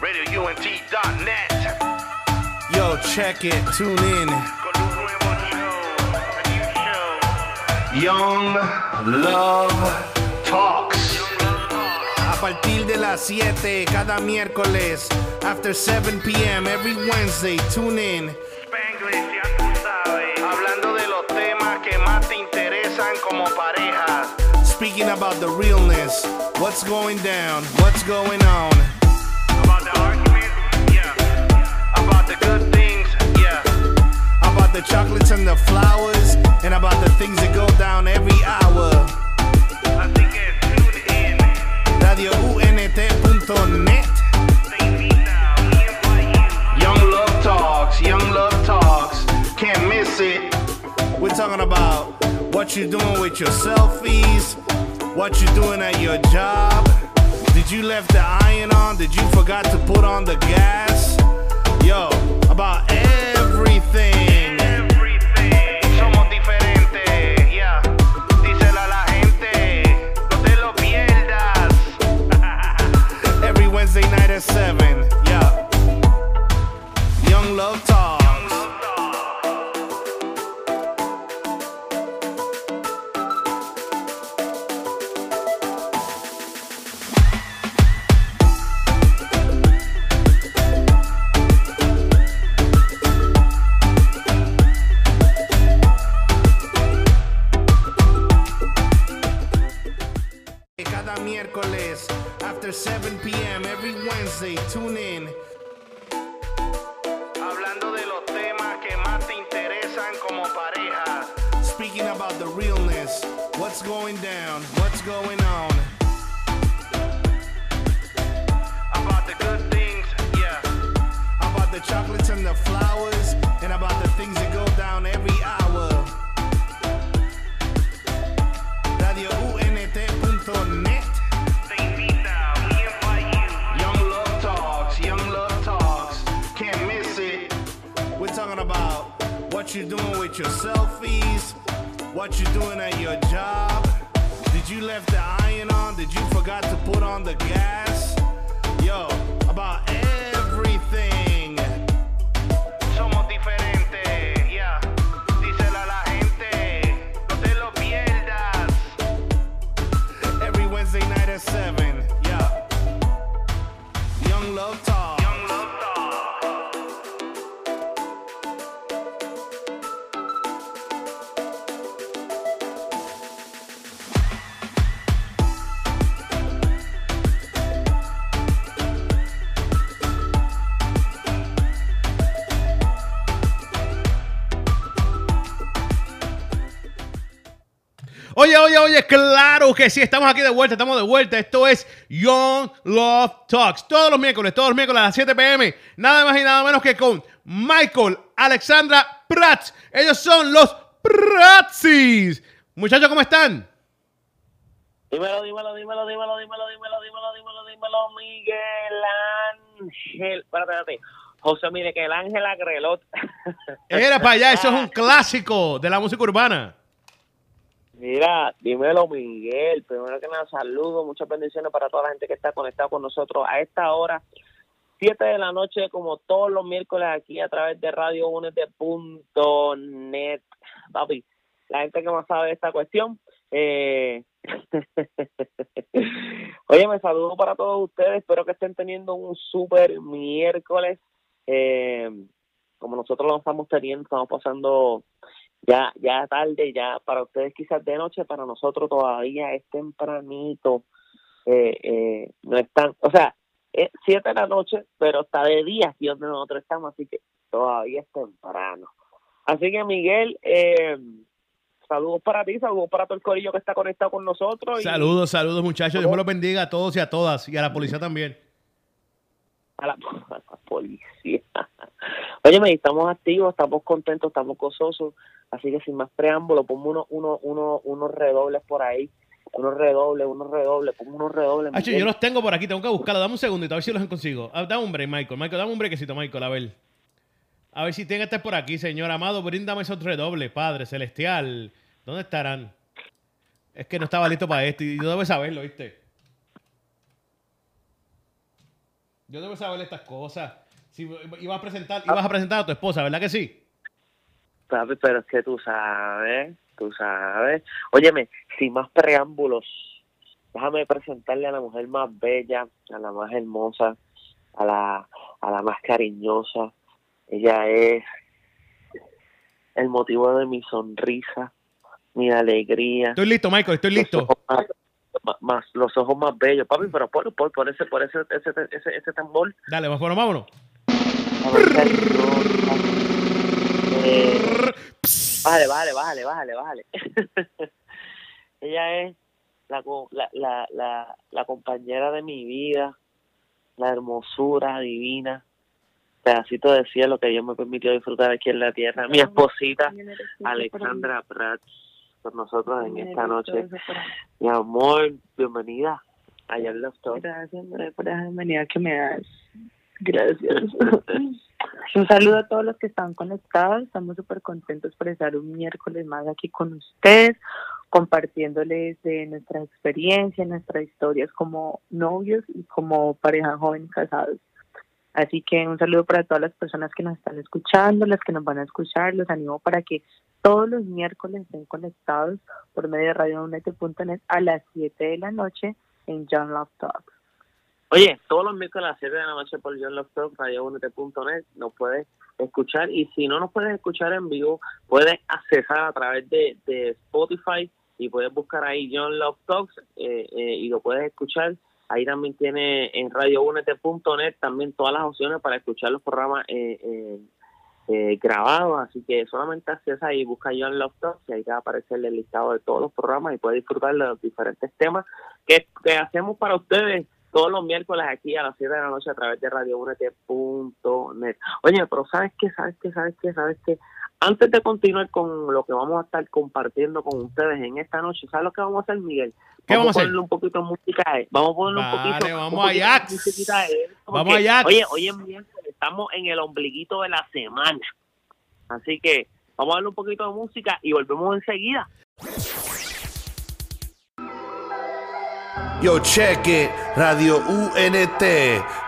RadioUNT.net. Yo, check it, tune in. Con un nuevo show, a new show. Young Love Talks. Young Love Talk. A partir de las 7 cada miércoles, after 7 p.m. every Wednesday, tune in. Spanglish, ya tú sabes. Hablando de los temas que más te interesan como pareja. Speaking about the realness, what's going down, what's going on. Good things, yeah. About the chocolates and the flowers, and about the things that go down every hour. Así que tune in. RadioUNT.net. Te invita, we invite you. Young Love Talks, Young Love Talks. Can't miss it. We're talking about what you're doing with your selfies, what you're doing at your job. Did you left the iron on? Did you forgot to put on the gas? Yo, about everything. Everything. Somos diferentes, yeah. Díselo a la gente, no te lo pierdas. Every Wednesday night at 7, yeah. Young Love Talks. Cada miércoles, after 7 p.m., every Wednesday, tune in. Hablando de los temas que más te interesan como pareja. Speaking about the realness, what's going down, what's going on. About the good things, yeah. About the chocolates and the flowers, what you're doing with your selfies, what you're doing at your job. Did you left the iron on? Did you forgot to put on the gas? Yo, about everything. Somos diferentes, yeah. Díselo a la gente, no te lo pierdas. Every Wednesday night at 7, yeah. Young Love Oye, oye, oye, claro que sí, estamos aquí de vuelta, estamos de vuelta. Esto es Young Love Talks. Todos los miércoles, todos los miércoles a las 7 pm. Nada más y nada menos que con Michael, Alexandra Prats. Ellos son los Pratsis. Muchachos, ¿cómo están? Dímelo, dímelo, dímelo, dímelo, dímelo, dímelo, dímelo, dímelo, dímelo, Miguel Ángel. Espérate, espérate. José Miguel Ángel Agrelot. Era para allá, eso es un clásico de la música urbana. Mira, dímelo, Miguel. Primero que nada, saludos, muchas bendiciones para toda la gente que está conectada con nosotros a esta hora. 7 de la noche, como todos los miércoles, aquí a través de Radio net Papi, la gente que más sabe de esta cuestión. Eh... Oye, me saludo para todos ustedes. Espero que estén teniendo un súper miércoles. Eh, como nosotros lo estamos teniendo, estamos pasando ya ya tarde, ya para ustedes quizás de noche, para nosotros todavía es tempranito. Eh, eh, no están, o sea, es 7 de la noche, pero está de día aquí donde nosotros estamos, así que todavía es temprano. Así que Miguel, eh, saludos para ti, saludos para todo el corillo que está conectado con nosotros. Saludos, saludos, muchachos. Dios los bendiga a todos y a todas. Y a la policía también. A la, a la policía. Oye, me estamos activos, estamos contentos, estamos gozosos, así que sin más preámbulo, pongo uno, uno, uno, unos redobles por ahí, unos redobles, unos redobles, pongo unos redobles. Miguel. yo los tengo por aquí, tengo que buscarlos. Dame un segundito, a ver si los consigo. Ah, dame un break, Michael. Michael, dame un brequecito, Michael, a ver. A ver si tiene que estar por aquí, señor amado. Bríndame esos redobles, Padre Celestial. ¿Dónde estarán? Es que no estaba listo para esto y yo debo saberlo, ¿viste? Yo debo saber estas cosas. Si ibas a presentar, ibas a presentar a tu esposa, ¿verdad que sí? Papi, pero es que tú sabes, tú sabes. Óyeme, sin más preámbulos, déjame presentarle a la mujer más bella, a la más hermosa, a la, a la más cariñosa. Ella es el motivo de mi sonrisa, mi alegría. Estoy listo, Michael, estoy listo. Los ojos más, más- los ojos más bellos, papi, pero por, por, por ese, por ese, ese, ese, ese tambor. Dale, vamos, bueno, vámonos. Más Bájale, bájale, bájale, bájale, bájale. Ella es la, la, la, la compañera de mi vida, la hermosura divina, pedacito de cielo que Dios me permitió disfrutar aquí en la tierra. Mi esposita, Alexandra Prats, con nosotros en esta noche. Mi amor, bienvenida a Your Love. Gracias, André, por la bienvenida que me das. Gracias. un saludo a todos los que están conectados. Estamos súper contentos por estar un miércoles más aquí con ustedes, compartiéndoles de nuestra experiencia, nuestras historias como novios y como pareja joven casados. Así que un saludo para todas las personas que nos están escuchando, las que nos van a escuchar. Los animo para que todos los miércoles estén conectados por medio de radiounete.net a las 7 de la noche en John Love Talks. Oye, todos los miércoles a las 7 de la noche por John Love Talk, radiounete.net, nos puedes escuchar y si no nos puedes escuchar en vivo, puedes accesar a través de, Spotify y puedes buscar ahí John Love Talks eh, eh, y lo puedes escuchar. Ahí también tiene en radiounete.net también todas las opciones para escuchar los programas eh, eh, grabados, así que solamente accesa ahí, busca John Love Talks y ahí te va a aparecer el listado de todos los programas y puedes disfrutar de los diferentes temas que, que hacemos para ustedes todos los miércoles aquí a las 7 de la noche a través de radiounete.net. Oye, pero ¿sabes qué? ¿Sabes qué? ¿Sabes qué? ¿Sabes qué? Antes de continuar con lo que vamos a estar compartiendo con ustedes en esta noche, ¿sabes lo que vamos a hacer, Miguel? ¿Qué vamos a hacer? ponerle un poquito de música a él. Vamos a ponerle un poquito, vamos un a poquito de a él, porque, Vamos a Jax. Oye, hoy miércoles, estamos en el ombliguito de la semana. Así que vamos a darle un poquito de música y volvemos enseguida. Yo, it. Radio UNT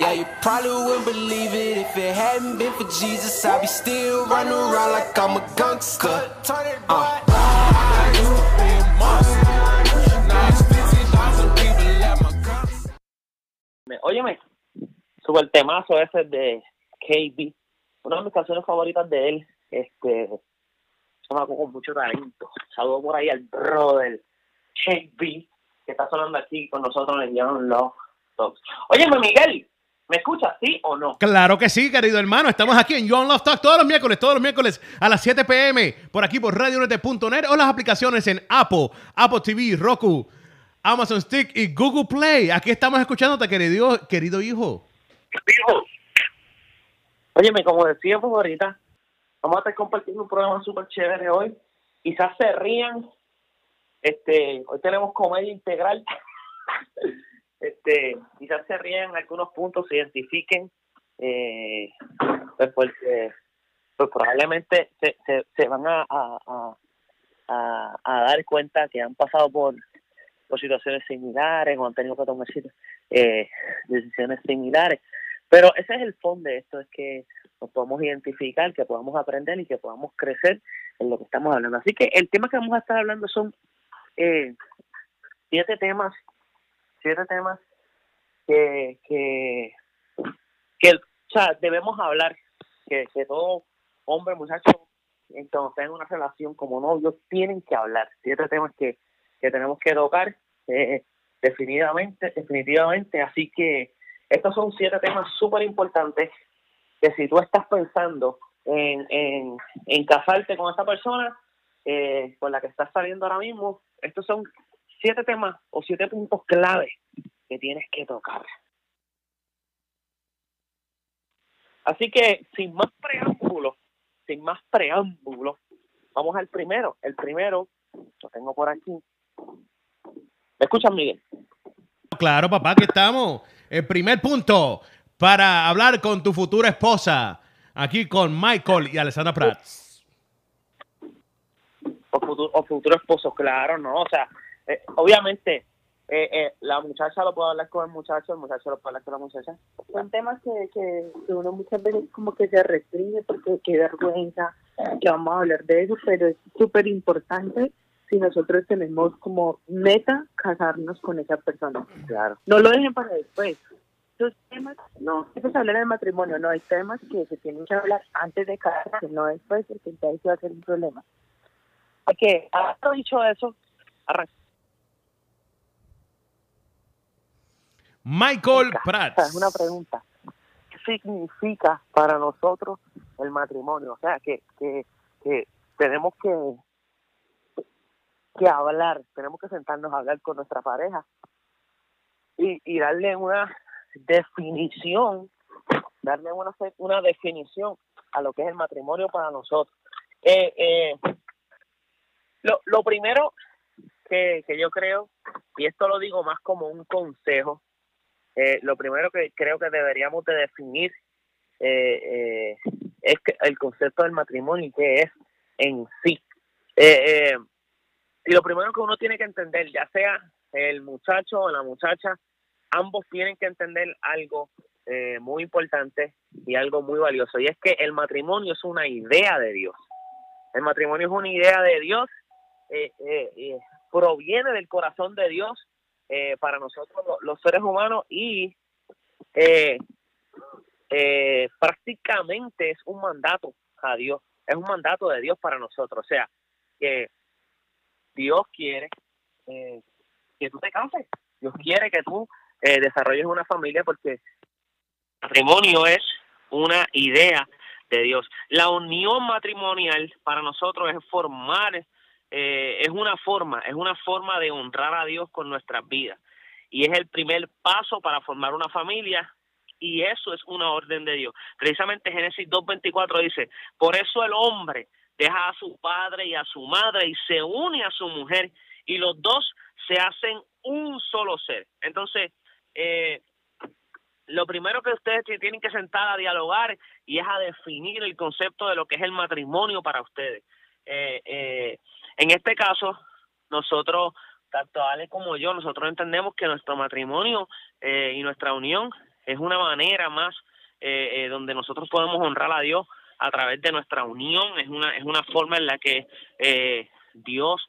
Yeah, you probably wouldn't believe it if it hadn't been for Jesus. I'd be still running around like I'm a gangster. Uh. Me- Óyeme, super temazo ese de KB, una de mis canciones favoritas de él, este, chamaco con mucho talento. Saludo por ahí al brother KB, que está sonando aquí con nosotros en Young Love Talks. Óyeme, Miguel, ¿me escuchas, sí o no? Claro que sí, querido hermano. Estamos aquí en John Love Talk todos los miércoles, todos los miércoles a las 7 pm, por aquí por radiounete.net o las aplicaciones en Apple, Apple TV, Roku, Amazon Stick y Google Play. Aquí estamos escuchándote, querido, querido hijo. Óyeme, como decíamos ahorita, vamos a estar compartiendo un programa súper chévere hoy. Quizás se rían. Este, hoy tenemos comedia integral. este, quizás se rían en algunos puntos, se identifiquen. Eh, pues porque pues probablemente se, se, se van a, a, a, a- a dar cuenta que han pasado por, por situaciones similares o han tenido que tomar eh, decisiones similares. Pero ese es el fondo de esto, es que nos podamos identificar, que podamos aprender y que podamos crecer en lo que estamos hablando. Así que el tema que vamos a estar hablando son eh, siete temas, siete temas que, que, que o sea, debemos hablar, que, que todo hombre, muchacho, cuando estén en una relación como novios, tienen que hablar. Siete temas que, que tenemos que tocar eh, definitivamente, definitivamente. Así que estos son siete temas súper importantes que si tú estás pensando en, en, en casarte con esta persona eh, con la que estás saliendo ahora mismo, estos son siete temas o siete puntos clave que tienes que tocar. Así que, sin más preámbulos, sin más preámbulos, vamos al primero. El primero, lo tengo por aquí. ¿Me escuchan, Miguel? Claro, papá, aquí estamos. El primer punto para hablar con tu futura esposa. Aquí con Michael y Alessandra Prats. O futuro, o futuro esposo, claro, ¿no? O sea, eh, obviamente, eh, eh, la muchacha lo puede hablar con el muchacho, el muchacho lo puede hablar con la muchacha. Son temas que, que, uno muchas veces como que se restringe porque qué vergüenza que vamos a hablar de eso, pero es súper importante si nosotros tenemos como meta casarnos con esa persona. Claro. No lo dejen para después. Los temas, no, eso se habla en el matrimonio, no, hay temas que se tienen que hablar antes de casarse, no después, porque entonces va a ser un problema. Que, habiendo dicho eso, arran- Michael Prats. Es una pregunta. ¿Qué significa para nosotros el matrimonio? O sea, que, que, que tenemos que, que hablar, tenemos que sentarnos a hablar con nuestra pareja y, y darle una definición, darle una, una definición a lo que es el matrimonio para nosotros. Eh, eh, lo, lo primero que, que yo creo, y esto lo digo más como un consejo, eh, lo primero que creo que deberíamos de definir eh, eh, es que el concepto del matrimonio y qué es en sí. Eh, y lo primero que uno tiene que entender, ya sea el muchacho o la muchacha, ambos tienen que entender algo eh, muy importante y algo muy valioso, y es que el matrimonio es una idea de Dios. El matrimonio es una idea de Dios, eh, eh, proviene del corazón de Dios eh, para nosotros lo- los seres humanos y eh, eh, prácticamente es un mandato a Dios, es un mandato de Dios para nosotros, o sea, que Dios quiere eh, que tú te cases, Dios quiere que tú eh, desarrolles una familia porque el matrimonio es una idea de Dios. La unión matrimonial para nosotros es formar, eh, es una forma, es una forma de honrar a Dios con nuestras vidas. Y es el primer paso para formar una familia y eso es una orden de Dios. Precisamente Génesis 2.24 dice, por eso el hombre deja a su padre y a su madre y se une a su mujer y los dos se hacen un solo ser. Entonces, eh, lo primero que ustedes ti- tienen que sentar a dialogar y es a definir el concepto de lo que es el matrimonio para ustedes. Eh, eh, en este caso, nosotros, tanto Ale como yo, nosotros entendemos que nuestro matrimonio eh, y nuestra unión es una manera más eh, eh, donde nosotros podemos honrar a Dios a través de nuestra unión, es una, es una forma en la que eh, Dios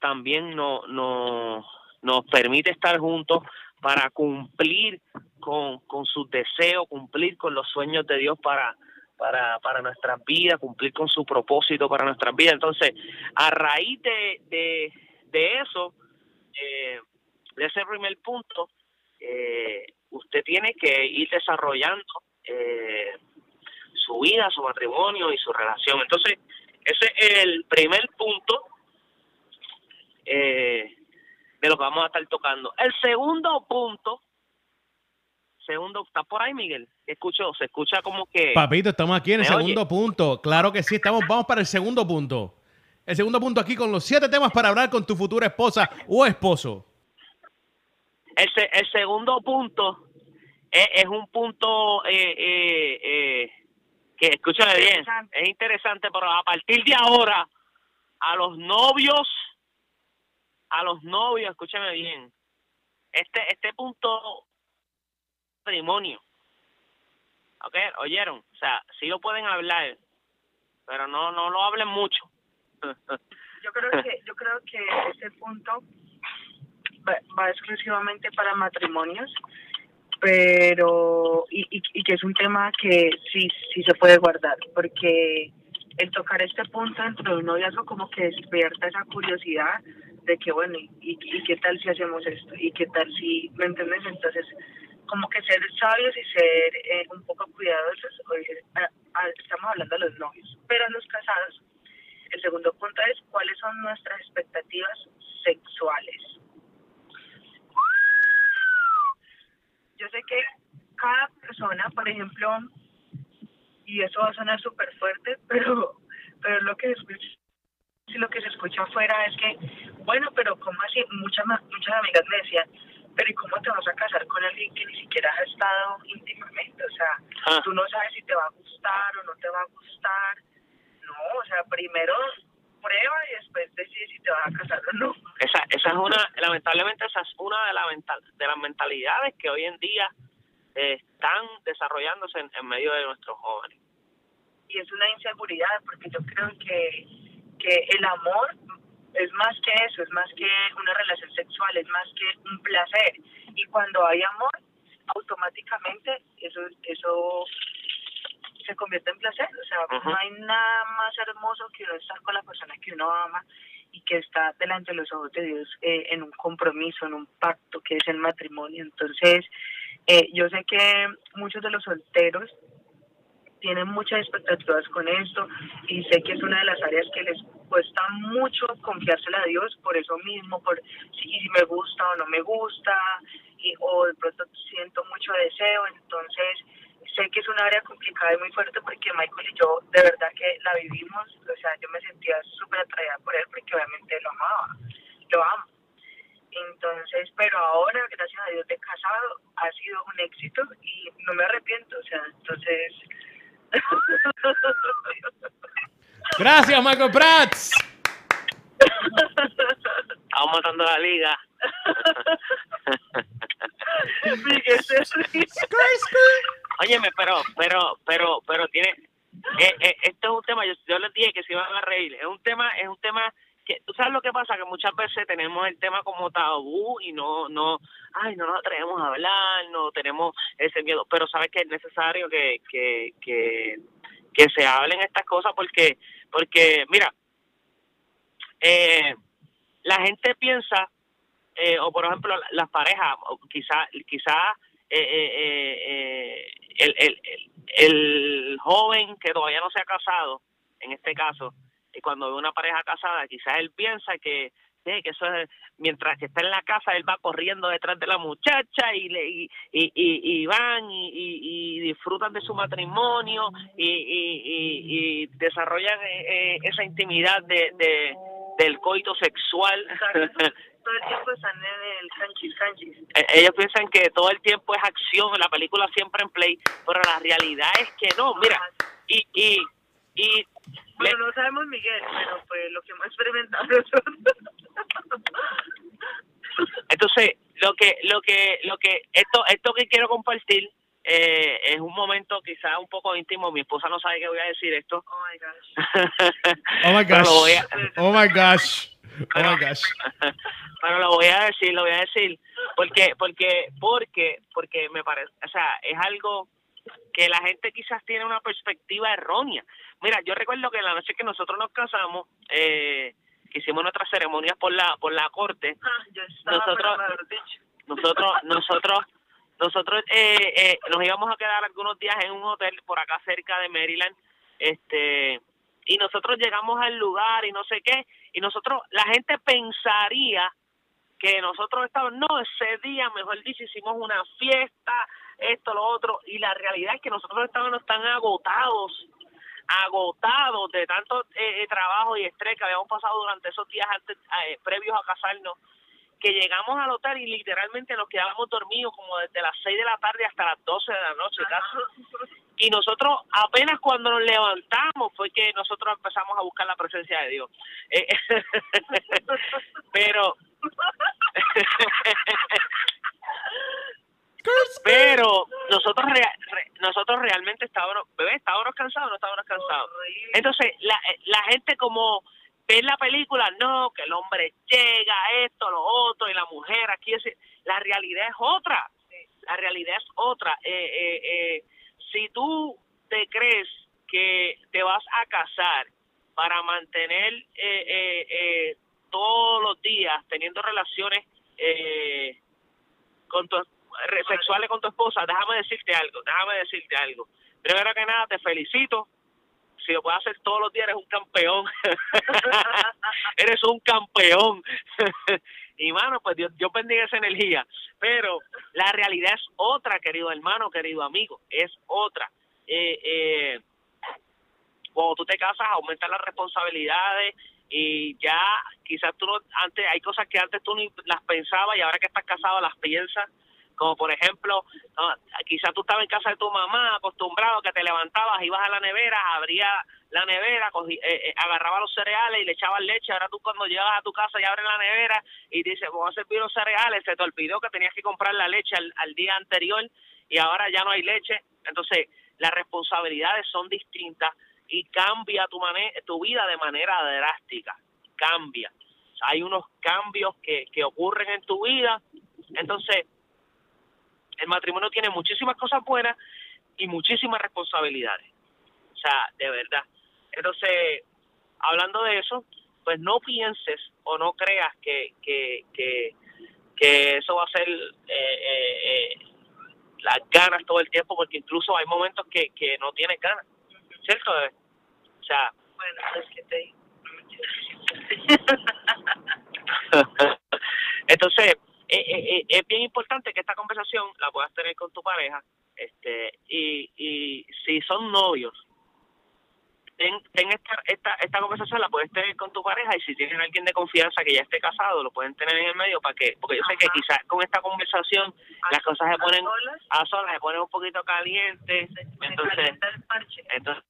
también no, no, nos permite estar juntos para cumplir con, con sus deseos, cumplir con los sueños de Dios para, para, para nuestras vidas, cumplir con su propósito para nuestras vidas. Entonces, a raíz de, de, de eso, eh, de ese primer punto, eh, usted tiene que ir desarrollando eh, su vida, su matrimonio y su relación. Entonces, ese es el primer punto eh, de lo que vamos a estar tocando. El segundo punto, segundo, ¿está por ahí, Miguel? Escucho, se escucha como que... Papito, estamos aquí en el ¿Me segundo punto. Claro que sí, estamos. Vamos para el segundo punto. El segundo punto aquí con los siete temas para hablar con tu futura esposa o esposo. El, se- el segundo punto es, es un punto eh, eh, eh, que, escúchame bien, es interesante, pero a partir de ahora, a los novios, a los novios, escúchame bien, este este punto matrimonio, ¿ok? ¿Oyeron? O sea, sí lo pueden hablar, pero no no lo hablen mucho. Yo creo que yo creo que ese punto va, va exclusivamente para matrimonios, pero y, y, y que es un tema que sí sí se puede guardar, porque el tocar este punto dentro de un noviazgo como que despierta esa curiosidad de que bueno, y, y qué tal si hacemos esto, y qué tal si, ¿me entiendes? Entonces, como que ser sabios y ser eh, un poco cuidadosos, oye, ah, ah, estamos hablando de los novios, pero a los casados, el segundo punto es cuáles son nuestras expectativas sexuales. Yo sé que cada persona, por ejemplo, y eso va a sonar súper fuerte, pero, pero lo que escucho, si lo que se escucha afuera es que, bueno, pero ¿cómo así? Muchas, muchas amigas me decían, pero ¿y cómo te vas a casar con alguien que ni siquiera has estado íntimamente? O sea, Ah. tú no sabes si te va a gustar o no te va a gustar. No, o sea, primero prueba y después decide si te vas a casar o no. Esa, esa es una, lamentablemente esa es una de, la mental, de las mentalidades que hoy en día eh, están desarrollándose en, en medio de nuestros jóvenes. y es una inseguridad porque yo creo que, que el amor es más que eso, es más que una relación sexual, es más que un placer. Y cuando hay amor, automáticamente eso, eso se convierte en placer. O sea, no hay nada más hermoso que uno estar con la persona que uno ama y que está delante de los ojos de Dios eh, en un compromiso, en un pacto que es el matrimonio. Entonces, eh, yo sé que muchos de los solteros tienen muchas expectativas con esto y sé que es una de las áreas que les cuesta mucho confiársela a Dios por eso mismo, por si, me gusta o no me gusta, y, o de pronto siento mucho deseo, entonces sé que es una área complicada y muy fuerte porque Michael y yo de verdad que la vivimos, o sea, yo me sentía súper atraída por él porque obviamente lo amaba, lo amo. Entonces, pero ahora, gracias a Dios, de casado, ha sido un éxito y no me arrepiento, o sea, entonces... Gracias, Michael Prats. Estamos matando la liga. Óyeme, pero, pero, pero, pero tiene, eh, eh, esto es un tema, yo, yo les dije que se iban a reír, es un tema, es un tema que, tú sabes lo que pasa, que muchas veces tenemos el tema como tabú y no, no, ay, no nos atrevemos a hablar, no tenemos ese miedo, pero sabes que es necesario que, que, que, que se hablen estas cosas porque, porque, mira, eh, la gente piensa, eh, o por ejemplo la- las parejas, o quizá, quizá eh, eh, eh, eh, el, el, el, el joven que todavía no se ha casado, en este caso, cuando ve una pareja casada, quizás él piensa que, eh, que eso es, mientras que está en la casa, él va corriendo detrás de la muchacha y le y, y, y, y van y, y, y disfrutan de su matrimonio y, y, y, y desarrollan eh, eh, esa intimidad de, de del coito sexual. Todo el tiempo están en el canchis, canchis. Eh, ellos piensan que todo el tiempo es acción, la película siempre en play, pero la realidad es que no, mira, y, y, y Bueno, no sabemos Miguel, pero pues lo que hemos experimentado nosotros. entonces lo que, lo que, lo que, esto, esto que quiero compartir eh, es un momento quizá un poco íntimo, mi esposa no sabe que voy a decir esto. Oh my gosh. Oh my Pero gosh. a- Oh my gosh. Oh my gosh. pero lo voy a decir, lo voy a decir, porque, porque, porque, porque me parece, o sea, es algo que la gente quizás tiene una perspectiva errónea. Mira, yo recuerdo que la noche que nosotros nos casamos, eh, que hicimos nuestras ceremonias por la, por la corte, Ah, yo estaba, Nosotros- nosotros, nosotros, nosotros eh, eh, nos íbamos a quedar algunos días en un hotel por acá cerca de Maryland, este, y nosotros llegamos al lugar y no sé qué, y nosotros, la gente pensaría que nosotros estábamos, no, ese día, mejor dicho, hicimos una fiesta, esto, lo otro, y la realidad es que nosotros estábamos tan agotados, agotados de tanto eh, eh, trabajo y estrés que habíamos pasado durante esos días antes, eh, previos a casarnos, que llegamos al hotel y literalmente nos quedábamos dormidos como desde las 6 de la tarde hasta las 12 de la noche casi. Y nosotros apenas cuando nos levantamos fue que nosotros empezamos a buscar la presencia de Dios. Eh, pero pero nosotros rea- re- nosotros realmente estábamos bebé estábamos cansados no estábamos cansados entonces la, eh, la gente como ve la película no que el hombre llega esto lo otro y la mujer aquí es la realidad es otra. La realidad es otra. Eh, eh, eh, si tú te crees que te vas a casar para mantener eh, eh, eh, todos los días teniendo relaciones eh, con tu, sexuales con tu esposa, déjame decirte algo, déjame decirte algo. Primero que nada, te felicito. Si lo puedes hacer todos los días, eres un campeón. eres un campeón. y mano, pues Dios, Dios bendiga esa energía. Pero la realidad es otra, querido hermano, querido amigo, es otra. Eh, eh, cuando tú te casas, aumentan las responsabilidades y ya quizás tú no, antes, hay cosas que antes tú ni las pensabas y ahora que estás casado las piensas. Como por ejemplo, ah, quizás tú estabas en casa de tu mamá, acostumbrado que te levantabas, ibas a la nevera, abría la nevera, eh, eh, agarraba los cereales y le echabas leche. Ahora tú cuando llegas a tu casa y abres la nevera y dices, voy a servir los cereales, se te olvidó que tenías que comprar la leche al, día anterior y ahora ya no hay leche. Entonces, las responsabilidades son distintas y cambia tu, tu vida de manera drástica. Cambia. Hay unos cambios que, que ocurren en tu vida. Entonces, el matrimonio tiene muchísimas cosas buenas y muchísimas responsabilidades. O sea, de verdad. Entonces, hablando de eso, pues no pienses o no creas que, que, que, que eso va a ser eh, eh, eh, las ganas todo el tiempo, porque incluso hay momentos que, que no tienes ganas. ¿Cierto? bebé? O sea, Bueno, es que te Entonces, eh, eh, eh, es bien importante que esta conversación la puedas tener con tu pareja, este, y, y si son novios, ten, ten esta, esta, esta conversación la puedes tener con tu pareja y si tienen alguien de confianza que ya esté casado, lo pueden tener en el medio para que, porque yo sé que quizás con esta conversación las cosas se ponen solas, a solas, se ponen un poquito calientes, entonces entonces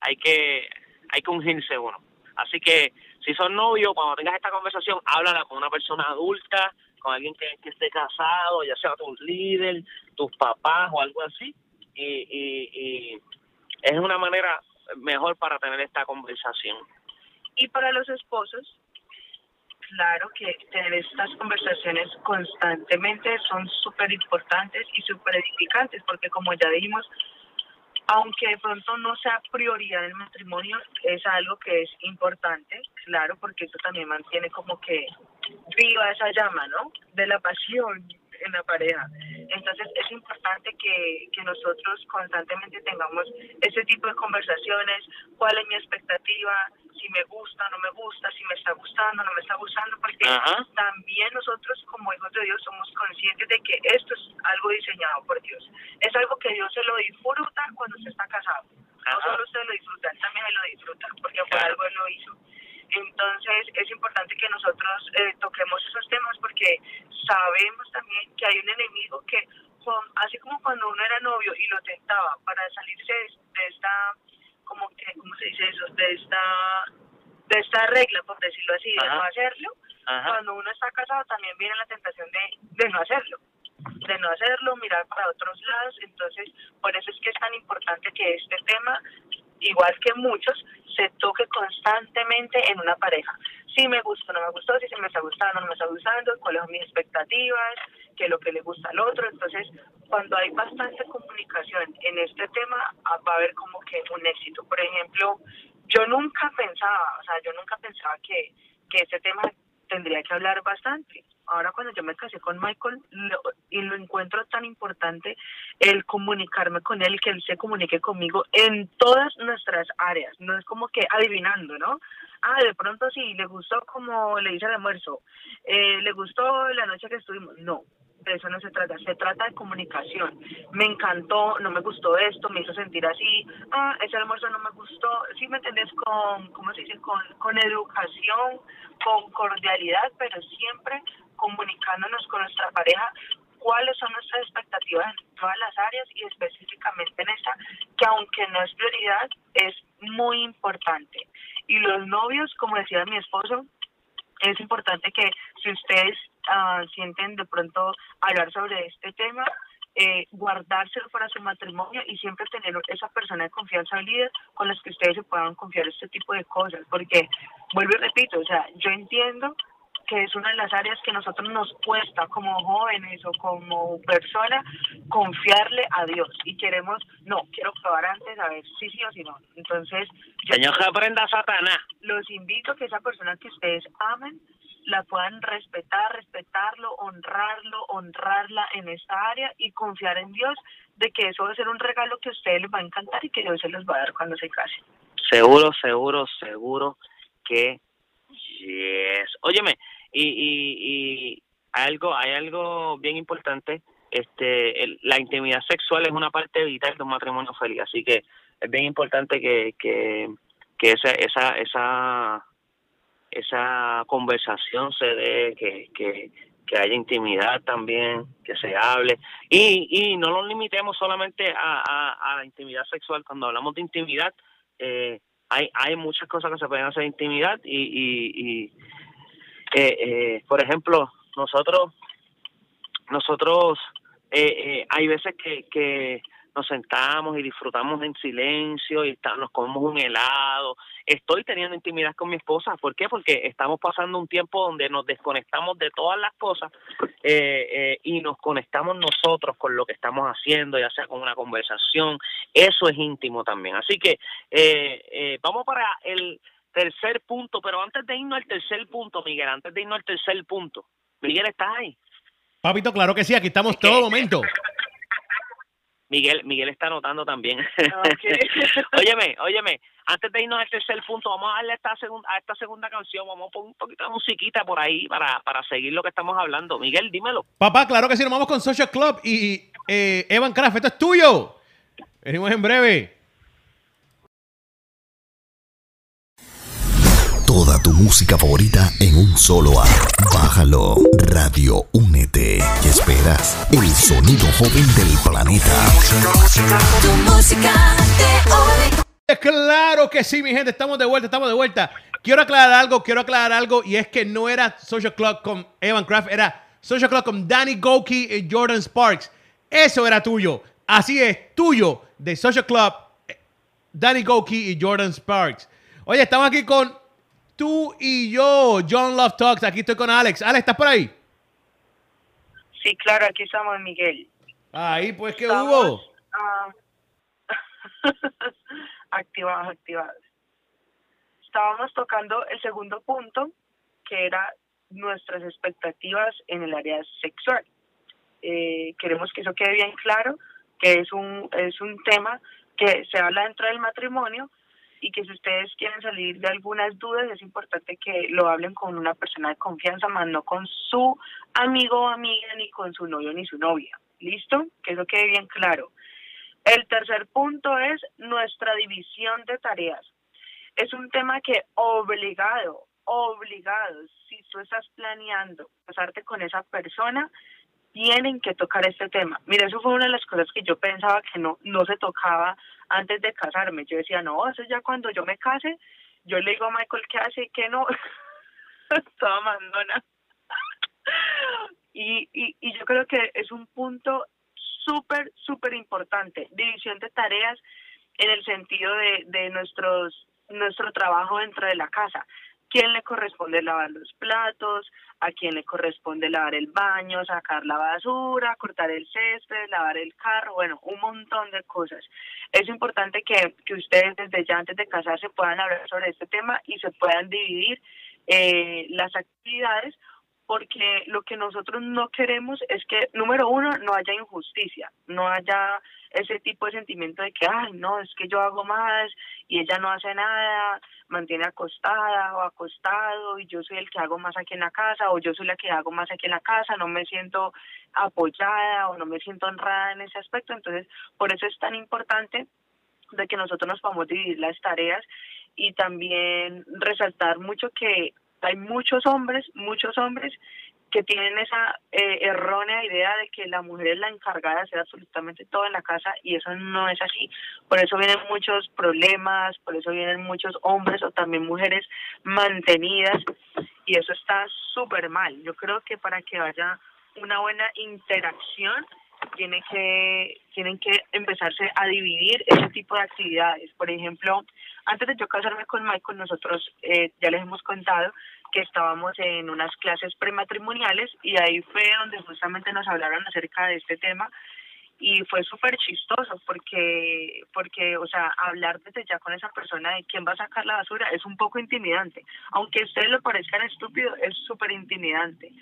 hay que hay que ungirse uno. Así que si son novios cuando tengas esta conversación háblala con una persona adulta con alguien que, esté casado ya sea tu líder tus papás o algo así y, y, y es una manera mejor para tener esta conversación. Y para los esposos, claro que tener estas conversaciones constantemente son súper importantes y súper edificantes, porque como ya dijimos, aunque de pronto no sea prioridad el matrimonio, es algo que es importante, claro, porque eso también mantiene como que viva esa llama, ¿no? De la pasión en la pareja. Entonces es importante que, que nosotros constantemente tengamos ese tipo de conversaciones, cuál es mi expectativa, si me gusta, no me gusta, si me está gustando, no me está gustando, porque Ajá. también nosotros como hijos de Dios somos conscientes de que esto es algo diseñado por Dios. Es algo que Dios se lo disfruta cuando se está casado. No solo usted lo disfruta, él también se lo disfruta, porque por Claro. algo él lo hizo. Entonces es importante que nosotros eh, toquemos esos temas porque sabemos también que hay un enemigo que, así como cuando uno era novio y lo tentaba para salirse de, de esta, como que, ¿cómo se dice eso? De esta, de esta regla, por decirlo así, de Ajá. no hacerlo, Ajá. cuando uno está casado también viene la tentación de, de no hacerlo de no hacerlo, mirar para otros lados, entonces por eso es que es tan importante que este tema, igual que muchos, se toque constantemente en una pareja. Si me gustó, no me gustó, si se me está gustando, no me está gustando, cuáles son mis expectativas, qué es lo que le gusta al otro, entonces cuando hay bastante comunicación en este tema, ah, va a haber como que un éxito. Por ejemplo, yo nunca pensaba, o sea, yo nunca pensaba que, que este tema tendría que hablar bastante. Ahora cuando yo me casé con Michael lo- y lo encuentro tan importante el comunicarme con él, que él se comunique conmigo en todas nuestras áreas, no es como que adivinando, ¿no? Ah, de pronto sí, le gustó como le hice el almuerzo, eh, le gustó la noche que estuvimos, no, de eso no se trata, se trata de comunicación. Me encantó, no me gustó esto, me hizo sentir así, ah, ese almuerzo no me gustó, sí me entendés, con, ¿cómo se dice? Con, con educación, con cordialidad, pero siempre comunicándonos con nuestra pareja cuáles son nuestras expectativas en todas las áreas y específicamente en esta, que aunque no es prioridad, es muy importante. Y los novios, como decía mi esposo, es importante que si ustedes ah, sienten de pronto hablar sobre este tema, eh, guardárselo para su matrimonio y siempre tener esa persona de confianza líder con las que ustedes se puedan confiar este tipo de cosas. Porque, vuelvo y repito, o sea, yo entiendo que es una de las áreas que nosotros nos cuesta como jóvenes o como persona confiarle a Dios y queremos, no, quiero probar antes a ver si sí o si no. Entonces, Señor, que aprenda Satanás. los invito a que esa persona que ustedes amen la puedan respetar, respetarlo, honrarlo, honrarla en esta área y confiar en Dios de que eso va a ser un regalo que a ustedes les va a encantar y que Dios se los va a dar cuando se casen. Seguro, seguro, seguro que yes. Óyeme, y, y, y hay algo, hay algo bien importante. Este, la intimidad sexual es una parte vital de un matrimonio feliz, así que es bien importante que, que, que esa, esa, esa, esa conversación se dé, que, que, que haya intimidad también, que se hable y, y no lo limitemos solamente a, a, la intimidad sexual. Cuando hablamos de intimidad, eh, hay, hay muchas cosas que se pueden hacer en intimidad y, y, y eh, eh, por ejemplo, nosotros, nosotros, eh, eh, hay veces que, que nos sentamos y disfrutamos en silencio y está- nos comemos un helado. Estoy teniendo intimidad con mi esposa. ¿Por qué? Porque estamos pasando un tiempo donde nos desconectamos de todas las cosas eh, y nos conectamos nosotros con lo que estamos haciendo, ya sea con una conversación. Eso es íntimo también. Así que eh, vamos para el tercer punto, pero antes de irnos al tercer punto, Miguel, antes de irnos al tercer punto, Miguel, ¿estás ahí? Papito, claro que sí, aquí estamos todo momento. Miguel, Miguel está anotando también. óyeme, óyeme, antes de irnos al tercer punto, vamos a darle a esta segunda, a esta segunda canción, vamos a poner un poquito de musiquita por ahí para, para seguir lo que estamos hablando. Miguel, dímelo. Papá, claro que sí, nos vamos con Social Club y eh, Evan Craft, esto es tuyo. Venimos en breve. Música favorita en un solo app. Bájalo. Radio Únete. ¿Qué esperas? El sonido joven del planeta. Tu música de hoy. Claro que sí, mi gente, estamos de vuelta, estamos de vuelta. Quiero aclarar algo, quiero aclarar algo, y es que no era Social Club con Evan Craft, era Social Club con Danny Goki y Jordan Sparks. Eso era tuyo. Así es, tuyo, de Social Club, Danny Goki y Jordan Sparks. Oye, estamos aquí con tú y yo, John Love Talks. Aquí estoy con Alex. Alex, ¿estás por ahí? Sí, claro, aquí estamos, Miguel. Ahí, pues, ¿qué Estamos, hubo? ah, activados, activados. Estábamos tocando el segundo punto, que era nuestras expectativas en el área sexual. Eh, queremos que eso quede bien claro, que es un, es un tema que se habla dentro del matrimonio y que si ustedes quieren salir de algunas dudas es importante que lo hablen con una persona de confianza, más no con su amigo o amiga, ni con su novio ni su novia. ¿Listo? Que eso quede bien claro. El tercer punto es nuestra división de tareas. Es un tema que obligado, obligado, si tú estás planeando casarte con esa persona, tienen que tocar este tema. Mira, eso fue una de las cosas que yo pensaba que no, no se tocaba antes de casarme. Yo decía, no, eso ya cuando yo me case, yo le digo a Michael qué hace y qué no. Toda mandona. y, y, y yo creo que es un punto súper, súper importante. División de tareas en el sentido de, de nuestros nuestro trabajo dentro de la casa. ¿Quién le corresponde lavar los platos? ¿A quién le corresponde lavar el baño, sacar la basura, cortar el césped, lavar el carro? Bueno, un montón de cosas. Es importante que, que ustedes desde ya antes de casarse puedan hablar sobre este tema y se puedan dividir eh, las actividades porque lo que nosotros no queremos es que, número uno, no haya injusticia, no haya ese tipo de sentimiento de que, ay, no, es que yo hago más y ella no hace nada, mantiene acostada o acostado y yo soy el que hago más aquí en la casa o yo soy la que hago más aquí en la casa, no me siento apoyada o no me siento honrada en ese aspecto. Entonces, por eso es tan importante de que nosotros nos podamos dividir las tareas y también resaltar mucho que hay muchos hombres, muchos hombres que tienen esa eh, errónea idea de que la mujer es la encargada de hacer absolutamente todo en la casa y eso no es así. Por eso vienen muchos problemas, por eso vienen muchos hombres o también mujeres mantenidas y eso está súper mal. Yo creo que para que haya una buena interacción tiene que, tienen que empezarse a dividir ese tipo de actividades. Por ejemplo, antes de yo casarme con Michael, nosotros eh, ya les hemos contado que estábamos en unas clases prematrimoniales y ahí fue donde justamente nos hablaron acerca de este tema y fue súper chistoso porque, porque, o sea, hablar desde ya con esa persona de quién va a sacar la basura es un poco intimidante. Aunque a ustedes lo parezcan estúpido, es súper intimidante.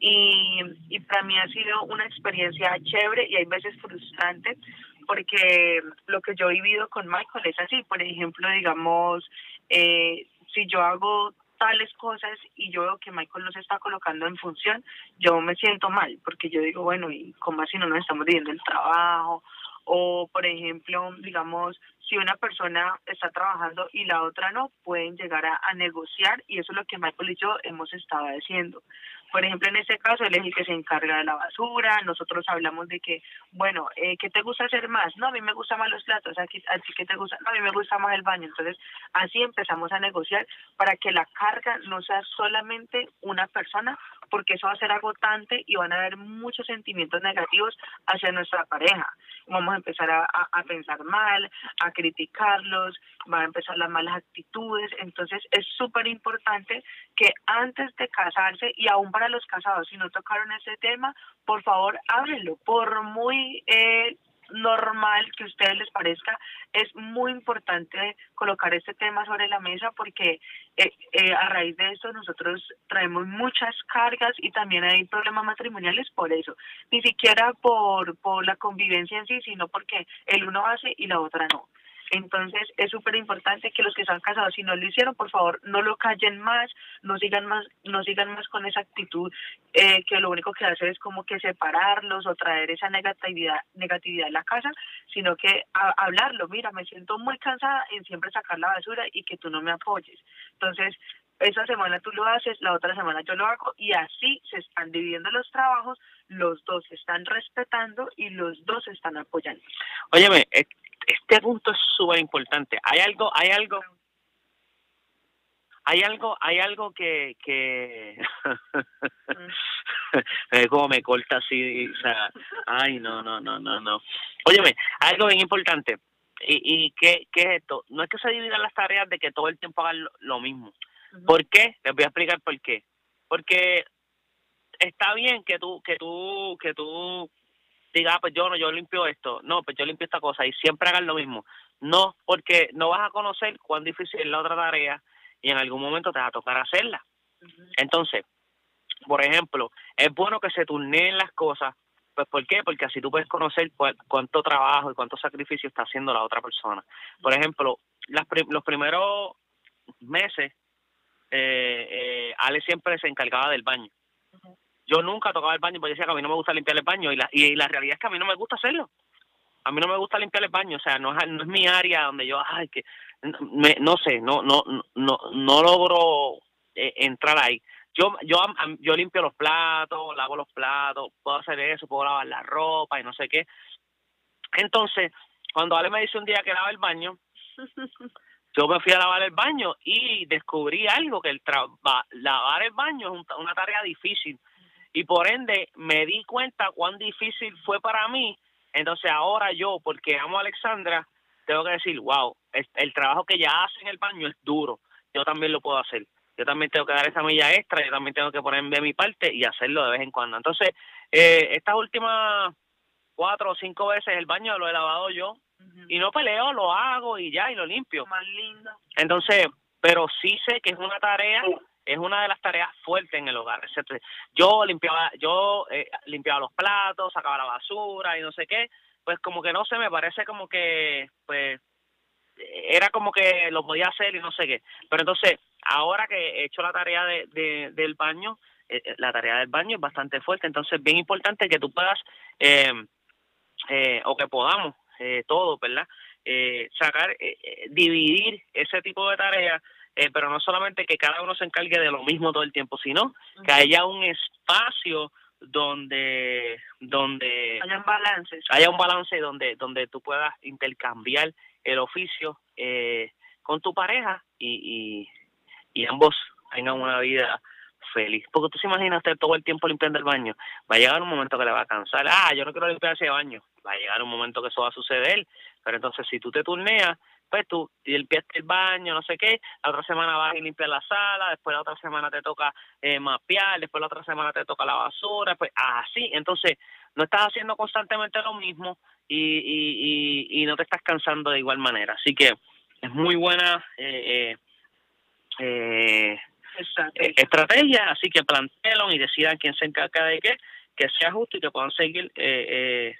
Y, y para mí ha sido una experiencia chévere y hay veces frustrante porque lo que yo he vivido con Michael es así. Por ejemplo, digamos, eh, si yo hago tales cosas y yo veo que Michael no se está colocando en función, yo me siento mal, porque yo digo, bueno, ¿y cómo así no nos estamos dividiendo el trabajo? O, por ejemplo, digamos, si una persona está trabajando y la otra no, pueden llegar a, a negociar y eso es lo que Michael y yo hemos estado haciendo. Por ejemplo, en este caso, él es el que se encarga de la basura, nosotros hablamos de que, bueno, eh, ¿qué te gusta hacer más? No, a mí me gustan más los platos, ¿a ti a qué te gusta? No, a mí me gusta más el baño. Entonces, así empezamos a negociar para que la carga no sea solamente una persona, porque eso va a ser agotante y van a haber muchos sentimientos negativos hacia nuestra pareja. Vamos a empezar a, a, a pensar mal, a criticarlos, van a empezar las malas actitudes. Entonces, es súper importante que antes de casarse y aún para los casados, si no tocaron ese tema, por favor, háblenlo. Por muy eh, normal que a ustedes les parezca, es muy importante colocar este tema sobre la mesa porque eh, eh, a raíz de esto nosotros traemos muchas cargas y también hay problemas matrimoniales por eso, ni siquiera por, por la convivencia en sí, sino porque el uno hace y la otra no. Entonces es súper importante que los que están casados, si no lo hicieron, por favor, no lo callen más, no sigan más, no sigan más con esa actitud eh, que lo único que hace es como que separarlos o traer esa negatividad, negatividad a la casa, sino que hablarlo, mira, me siento muy cansada en siempre sacar la basura y que tú no me apoyes. Entonces, esa semana tú lo haces, la otra semana yo lo hago y así se están dividiendo los trabajos, los dos se están respetando y los dos se están apoyando. Óyeme, e- este punto es súper importante. Hay algo, hay algo, hay algo, hay algo que, que, es como me corta así, o sea, ay, no, no, no, no, no. Óyeme, algo bien importante. ¿Y, y qué, qué es esto? No es que se dividan las tareas de que todo el tiempo hagan lo, lo mismo. ¿Por qué? Les voy a explicar por qué. Porque está bien que tú, que tú, que tú diga, ah, pues yo no, yo limpio esto, no, pues yo limpio esta cosa y siempre hagan lo mismo. No, porque no vas a conocer cuán difícil es la otra tarea y en algún momento te va a tocar hacerla. Entonces, por ejemplo, es bueno que se turneen las cosas, pues ¿por qué? Porque así tú puedes conocer cuál- cuánto trabajo y cuánto sacrificio está haciendo la otra persona. Por ejemplo, las prim- los primeros meses, eh, eh, Ale siempre se encargaba del baño yo nunca tocaba el baño porque decía que a mí no me gusta limpiar el baño y la, y la realidad es que a mí no me gusta hacerlo. A mí no me gusta limpiar el baño, o sea, no es, no es mi área donde yo, ay, que, me, no sé, no, no, no, no logro eh, entrar ahí. Yo, yo, yo limpio los platos, lavo los platos, puedo hacer eso, puedo lavar la ropa y no sé qué. Entonces, cuando Ale me dice un día que lava el baño, yo me fui a lavar el baño y descubrí algo, que el traba- lavar el baño es un- una tarea difícil y por ende me di cuenta cuán difícil fue para mí. Entonces ahora yo, porque amo a Alexandra, tengo que decir, wow, el, el trabajo que ella hace en el baño es duro, yo también lo puedo hacer. Yo también tengo que dar esa milla extra, yo también tengo que poner de mi parte y hacerlo de vez en cuando. Entonces, eh, estas últimas cuatro o cinco veces el baño lo he lavado yo y no peleo, lo hago y ya, y lo limpio. Más lindo. Entonces, pero sí sé que es una tarea, es una de las tareas fuertes en el hogar. Yo limpiaba, yo eh, limpiaba los platos, sacaba la basura y no sé qué, pues como que no sé, me parece como que, pues, era como que lo podía hacer y no sé qué. Pero entonces, ahora que he hecho la tarea de, de- del baño, eh, eh, la tarea del baño es bastante fuerte, entonces es bien importante que tú puedas, eh, o que podamos, eh, todos, ¿verdad? Eh, sacar, dividir ese tipo de tareas, eh, pero no solamente que cada uno se encargue de lo mismo todo el tiempo, sino que haya un espacio donde donde Hayan balances. haya un balance donde donde tú puedas intercambiar el oficio eh, con tu pareja y, y, y ambos tengan una vida feliz. Porque tú se imaginas usted todo el tiempo limpiando el baño. Va a llegar un momento que le va a cansar. Ah, yo no quiero limpiar ese baño. Va a llegar un momento que eso va a suceder. Pero entonces, si tú te turneas, pues tú limpiaste el baño, no sé qué, la otra semana vas y limpias la sala, después la otra semana te toca eh, mapear, después la otra semana te toca la basura, pues así. Entonces, no estás haciendo constantemente lo mismo y, y, y, y no te estás cansando de igual manera. Así que es muy buena. Eh, eh, eh, eh, estrategia, así que plantearon y decidan quién se encarga de qué, que sea justo y que puedan seguir eh, eh,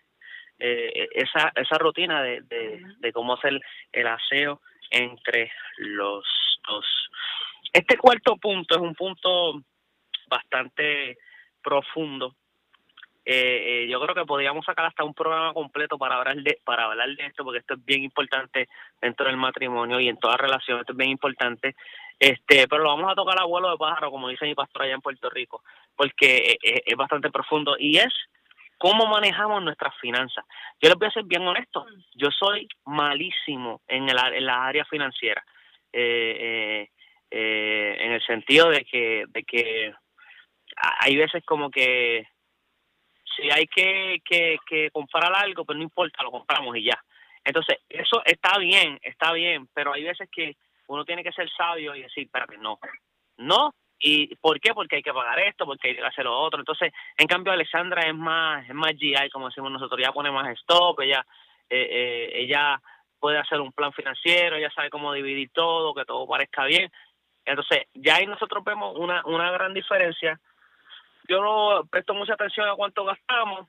eh, esa, esa rutina de, de, de cómo hacer el aseo entre los dos. Este cuarto punto es un punto bastante profundo. Eh, eh, yo creo que podríamos sacar hasta un programa completo para hablar de para hablar de esto porque esto es bien importante dentro del matrimonio y en toda relación esto es bien importante este pero lo vamos a tocar a vuelo de pájaro como dice mi pastor allá en Puerto Rico porque eh, es bastante profundo y es cómo manejamos nuestras finanzas yo les voy a ser bien honesto yo soy malísimo en el en la área financiera eh, eh, eh, en el sentido de que de que hay veces como que si hay que, que, que comprar algo, pues no importa, lo compramos y ya. Entonces, eso está bien, está bien, pero hay veces que uno tiene que ser sabio y decir, espérate, no, no. ¿Y por qué? Porque hay que pagar esto, porque hay que hacer lo otro. Entonces, en cambio, Alexandra es más, es más GI, como decimos nosotros, ya pone más stop, ella, eh, eh, ella puede hacer un plan financiero, ella sabe cómo dividir todo, que todo parezca bien. Entonces, ya ahí nosotros vemos una, una gran diferencia yo no presto mucha atención a cuánto gastamos,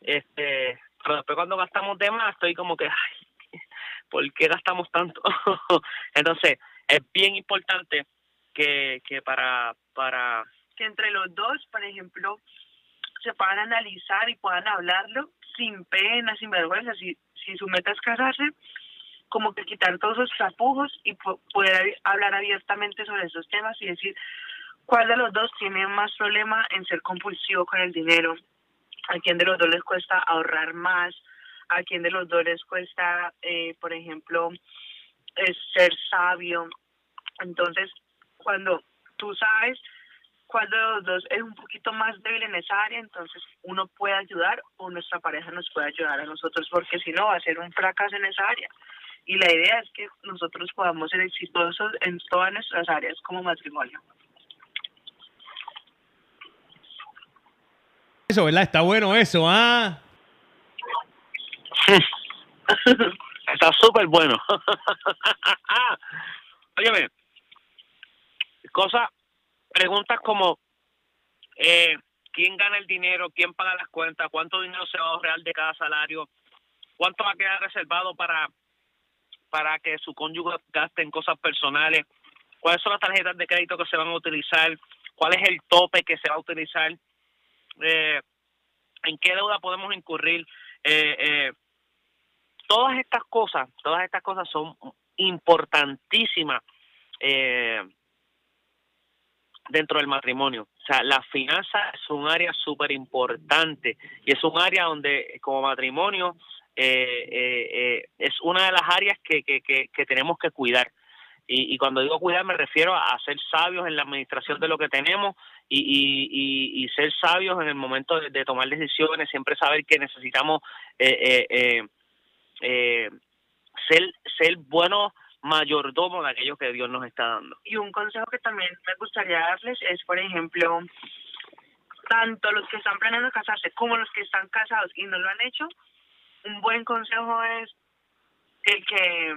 este, pero después cuando gastamos de más estoy como que, ay, ¿por qué gastamos tanto? Entonces, es bien importante que, que para, para, que entre los dos, por ejemplo, se puedan analizar y puedan hablarlo sin pena, sin vergüenza. Si, si su meta es casarse, como que quitar todos esos tapujos y po- poder hablar abiertamente sobre esos temas y decir cuál de los dos tiene más problema en ser compulsivo con el dinero, a quién de los dos les cuesta ahorrar más, a quién de los dos les cuesta, eh, por ejemplo, es ser sabio. Entonces, cuando tú sabes cuál de los dos es un poquito más débil en esa área, entonces uno puede ayudar o nuestra pareja nos puede ayudar a nosotros, porque si no va a ser un fracaso en esa área. Y la idea es que nosotros podamos ser exitosos en todas nuestras áreas como matrimonio. Eso, ¿verdad? Está bueno eso, ¿ah? está súper bueno. Óyeme, cosas, preguntas como, eh, ¿quién gana el dinero? ¿Quién paga las cuentas? ¿Cuánto dinero se va a ahorrar de cada salario? ¿Cuánto va a quedar reservado para, para que su cónyuge gaste en cosas personales? ¿Cuáles son las tarjetas de crédito que se van a utilizar? ¿Cuál es el tope que se va a utilizar? Eh, ¿En qué deuda podemos incurrir? Eh, eh, todas estas cosas, todas estas cosas son importantísimas eh, dentro del matrimonio. O sea, la finanza es un área súper importante y es un área donde como matrimonio eh, eh, eh, es una de las áreas que, que, que, tenemos que cuidar. Y, cuando digo cuidar me refiero a, ser sabios en la administración de lo que tenemos y, y, y, y ser sabios en el momento de, de tomar decisiones, siempre saber que necesitamos eh, eh, eh, eh, ser, ser buenos mayordomos de aquello que Dios nos está dando. Y un consejo que también me gustaría darles es, por ejemplo, tanto los que están planeando casarse como los que están casados y no lo han hecho, un buen consejo es el que,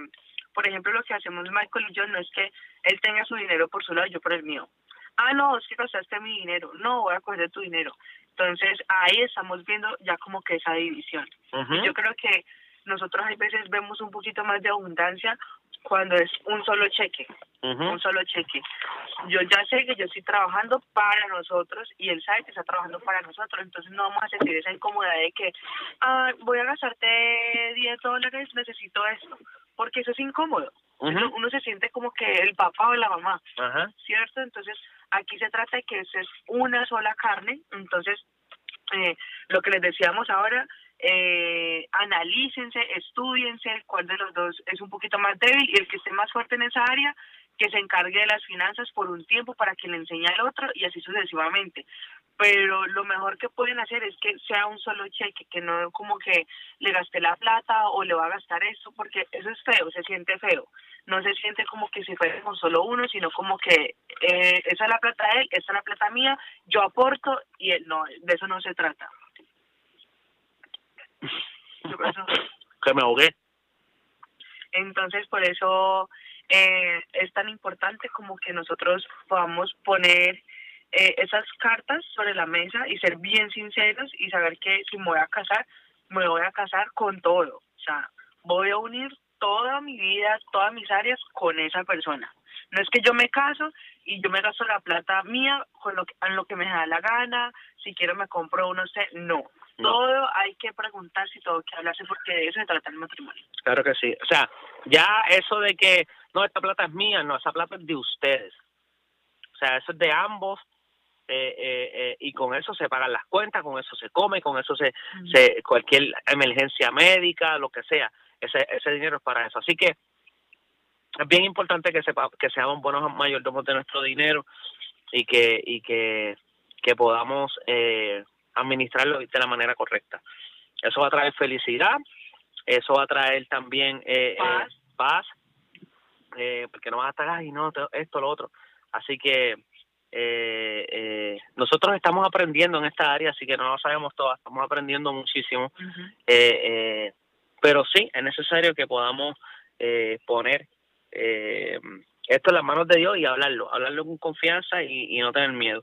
por ejemplo, lo que hacemos Michael y yo no es que él tenga su dinero por su lado y yo por el mío. Ah, no, es que gastaste mi dinero. No, voy a coger tu dinero. Entonces, ahí estamos viendo ya como que esa división. Yo creo que nosotros hay veces vemos un poquito más de abundancia cuando es un solo cheque, un solo cheque. Yo ya sé que yo estoy trabajando para nosotros y él sabe que está trabajando para nosotros, entonces no vamos a sentir esa incomodidad de que ah, voy a gastarte 10 dólares, necesito esto, porque eso es incómodo. Ujú. uno, uno se siente como que el papá o la mamá. ¿cierto? Entonces aquí se trata de que eso es una sola carne, entonces eh, lo que les decíamos ahora, eh, analícense, estudiense cuál de los dos es un poquito más débil y el que esté más fuerte en esa área, que se encargue de las finanzas por un tiempo para que le enseñe al otro y así sucesivamente. Pero lo mejor que pueden hacer es que sea un solo cheque, que no como que le gaste la plata o le va a gastar esto, porque eso es feo, se siente feo. No se siente como que si fuera con solo uno, sino como que eh, esa es la plata de él, esa es la plata mía, yo aporto y él no, de eso no se trata. ¿Qué pasó? Que me ahogué. Entonces, por eso eh, es tan importante como que nosotros podamos poner eh, esas cartas sobre la mesa y ser bien sinceros y saber que si me voy a casar, me voy a casar con todo. O sea, voy a unir toda mi vida, todas mis áreas con esa persona. No es que yo me caso y yo me gasto la plata mía con lo que, en lo que me da la gana, si quiero me compro uno, sé, no. No. Todo hay que preguntar si todo que hablarse porque de eso se trata el matrimonio. Claro que sí. O sea, ya eso de que, no, esta plata es mía, no, esa plata es de ustedes. O sea, eso es de ambos. eh, eh, eh, y con eso se pagan las cuentas, con eso se come, con eso se, se cualquier emergencia médica, lo que sea, ese, ese dinero es para eso. Así que es bien importante que sepa, que seamos buenos mayordomos de nuestro dinero y que y que, que podamos eh, administrarlo de la manera correcta. Eso va a traer felicidad, eso va a traer también eh, eh, Paz. eh, porque no vas a estar, ay, no, esto, lo otro. Así que eh, eh, nosotros estamos aprendiendo en esta área, así que no lo sabemos todas, estamos aprendiendo muchísimo. Eh, eh, pero sí, es necesario que podamos eh, poner eh, esto en las manos de Dios y hablarlo, hablarlo con confianza y, y no tener miedo.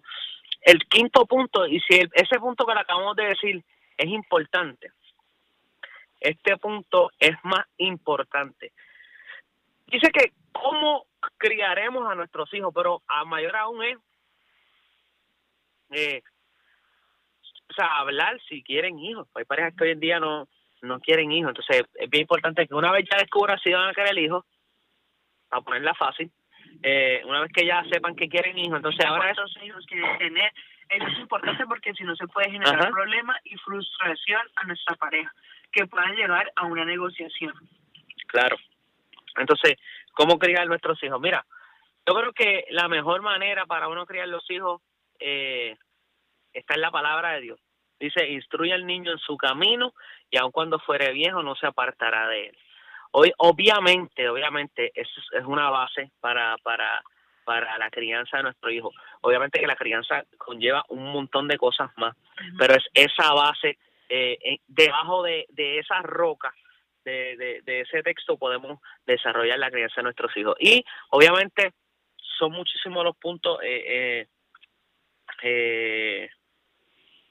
El quinto punto, y si ese punto que le acabamos de decir es importante, este punto es más importante. Dice que cómo criaremos a nuestros hijos, pero a mayor aún es, eh, o sea, hablar si quieren hijos. Hay parejas que hoy en día no, no quieren hijos, entonces es bien importante que una vez ya descubran si van a querer hijos, a ponerla fácil, eh, una vez que ya sepan que quieren hijos, entonces ahora es hijos quieren tener. Eso es importante porque si no se puede generar Ajá. problema y frustración a nuestra pareja, que puedan llegar a una negociación. Claro. Entonces, ¿cómo criar nuestros hijos? Mira, yo creo que la mejor manera para uno criar los hijos eh, está en la palabra de Dios. Dice, instruye al niño en su camino y aun cuando fuere viejo no se apartará de él. Hoy, obviamente, obviamente, es, es una base para, para, para la crianza de nuestro hijo. Obviamente que la crianza conlleva un montón de cosas más, pero es esa base, eh, eh, debajo de, de esa roca, de, de, de ese texto podemos desarrollar la crianza de nuestros hijos. Y obviamente son muchísimos los puntos eh, eh, eh,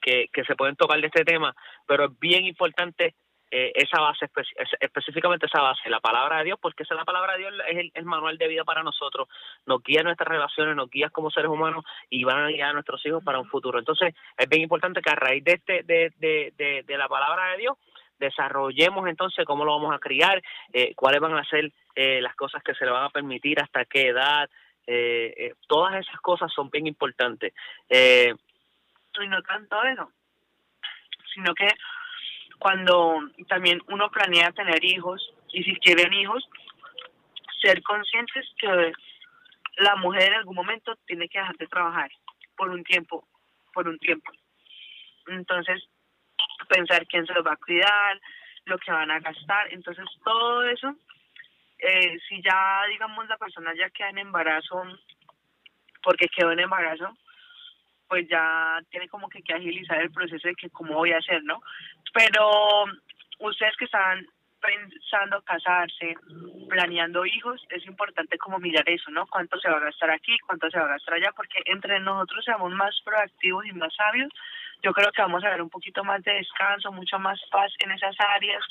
que, que se pueden tocar de este tema, pero es bien importante eh, esa base, espe- es- específicamente esa base, la palabra de Dios, porque esa la palabra de Dios es el, manual de vida para nosotros, nos guía nuestras relaciones, nos guía como seres humanos y van a guiar a nuestros hijos para un futuro. Entonces, es bien importante que a raíz de, este, de, de, de, de la palabra de Dios, desarrollemos entonces cómo lo vamos a criar, eh, cuáles van a ser eh, las cosas que se le van a permitir, hasta qué edad, eh, eh, todas esas cosas son bien importantes. Eh, Y no tanto eso, sino que cuando también uno planea tener hijos, y si quieren hijos, ser conscientes que la mujer en algún momento tiene que dejar de trabajar por un tiempo, por un tiempo. Entonces, pensar quién se los va a cuidar, lo que van a gastar, entonces todo eso, eh, si ya digamos la persona ya queda en embarazo, porque quedó en embarazo, pues ya tiene como que, que agilizar el proceso de que cómo voy a hacer, ¿no? Pero ustedes que están pensando casarse, planeando hijos, es importante como mirar eso, ¿no? Cuánto se va a gastar aquí, cuánto se va a gastar allá, porque entre nosotros seamos más proactivos y más sabios, yo creo que vamos a ver un poquito más de descanso, mucho más paz en esas áreas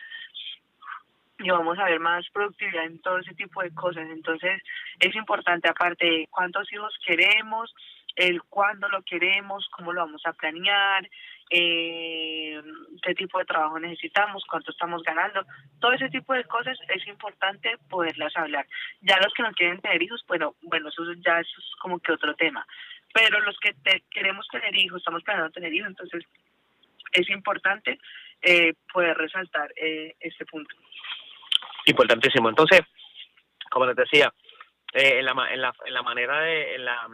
y vamos a ver más productividad en todo ese tipo de cosas. Entonces, es importante, aparte cuántos hijos queremos, el cuándo lo queremos, cómo lo vamos a planear, eh, qué tipo de trabajo necesitamos, cuánto estamos ganando, todo ese tipo de cosas es importante poderlas hablar. Ya los que no quieren tener hijos, bueno, bueno, eso ya eso es como que otro tema. Pero los que te- queremos tener hijos, estamos planeando tener hijos, entonces es importante eh, poder resaltar eh, este punto. importantísimo. Entonces, como les decía, eh, en, la, la manera de, en, la,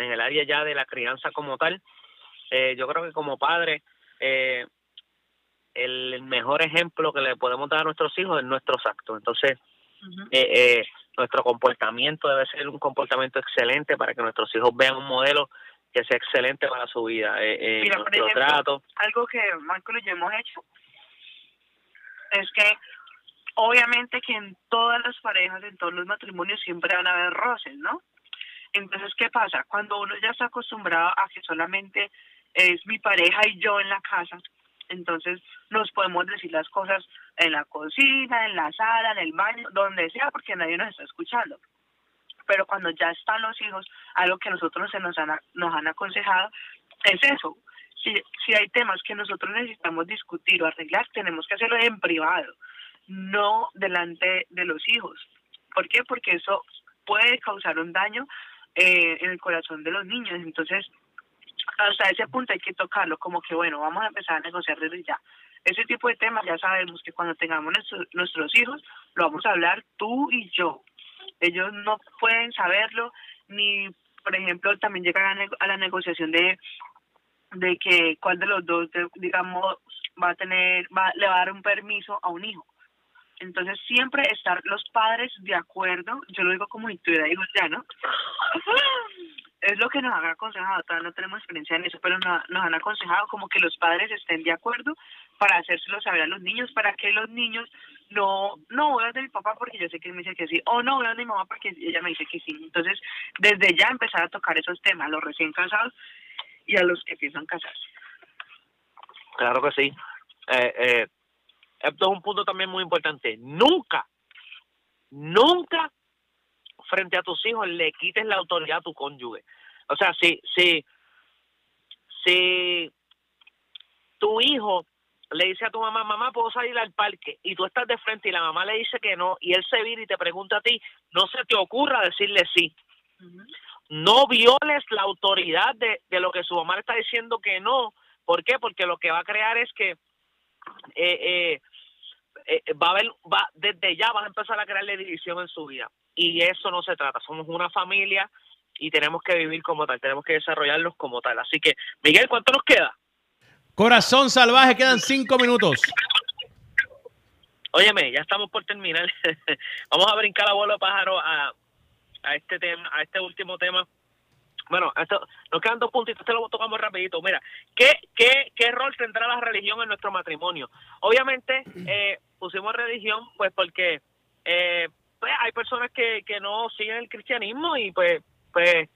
en el área ya de la crianza como tal, eh, yo creo que como padre, eh, el mejor ejemplo que le podemos dar a nuestros hijos es nuestros actos. Entonces, eh, eh, nuestro comportamiento debe ser un comportamiento excelente para que nuestros hijos vean un modelo que sea excelente para su vida. Mira, por ejemplo, trato. algo que Michael y yo hemos hecho es que obviamente que en todas las parejas, en todos los matrimonios siempre van a haber roces, ¿no? Entonces, ¿qué pasa? Cuando uno ya está acostumbrado a que solamente es mi pareja y yo en la casa, entonces nos podemos decir las cosas en la cocina, en la sala, en el baño, donde sea, porque nadie nos está escuchando. Pero cuando ya están los hijos, algo que nosotros se nos han, nos han aconsejado es eso. Si, si hay temas que nosotros necesitamos discutir o arreglar, tenemos que hacerlo en privado, no delante de los hijos. ¿Por qué? Porque eso puede causar un daño eh, en el corazón de los niños. Entonces, hasta ese punto hay que tocarlo, como que bueno, vamos a empezar a negociar desde ya. Ese tipo de temas ya sabemos que cuando tengamos nuestro- nuestros hijos, lo vamos a hablar tú y yo. Ellos no pueden saberlo, ni, por ejemplo, también llegar a, a la negociación de de que cuál de los dos, de- digamos, va a tener, va, le va a dar un permiso a un hijo. Entonces, siempre estar los padres de acuerdo, yo lo digo como intuida, digo ya, ¿no? Es lo que nos han aconsejado, todavía no tenemos experiencia en eso, pero nos, nos han aconsejado como que los padres estén de acuerdo para hacérselo saber a los niños, para que los niños no, no voy de mi papá porque yo sé que él me dice que sí, o no voy de mi mamá porque ella me dice que sí. Entonces, desde ya empezar a tocar esos temas, a los recién casados y a los que piensan casarse. Claro que sí. Eh, eh, esto es un punto también muy importante. Nunca, nunca frente a tus hijos le quites la autoridad a tu cónyuge. O sea, si, si, si tu hijo le dice a tu mamá, mamá, puedo salir al parque, y tú estás de frente y la mamá le dice que no, y él se vira y te pregunta a ti, no se te ocurra decirle sí. No violes la autoridad de, de lo que su mamá le está diciendo que no. ¿Por qué? Porque lo que va a crear es que eh, eh, eh, va a haber, va, desde ya vas a empezar a crearle división en su vida. Y eso no se trata. Somos una familia y tenemos que vivir como tal, tenemos que desarrollarlos como tal. Así que, Miguel, ¿cuánto nos queda? Corazón salvaje, quedan cinco minutos. Óyeme, ya estamos por terminar. Vamos a brincar a vuelo de pájaro a, a este tema, a este último tema. Bueno, esto, nos quedan dos puntitos, este lo tocamos rapidito. Mira, ¿qué, qué, ¿qué rol tendrá la religión en nuestro matrimonio? Obviamente, eh, pusimos religión pues porque eh, pues hay personas que, que no siguen el cristianismo y pues, pues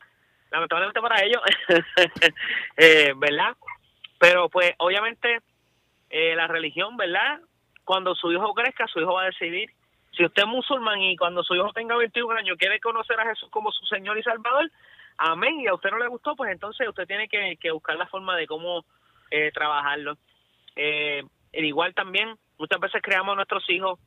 lamentablemente para ellos, eh, ¿verdad? Pero pues obviamente eh, la religión, ¿verdad? Cuando su hijo crezca, su hijo va a decidir. Si usted es musulmán y cuando su hijo tenga 21 años quiere conocer a Jesús como su Señor y Salvador, amén, y a usted no le gustó, pues entonces usted tiene que, que buscar la forma de cómo eh, trabajarlo. Eh, igual también, muchas veces creamos a nuestros hijos,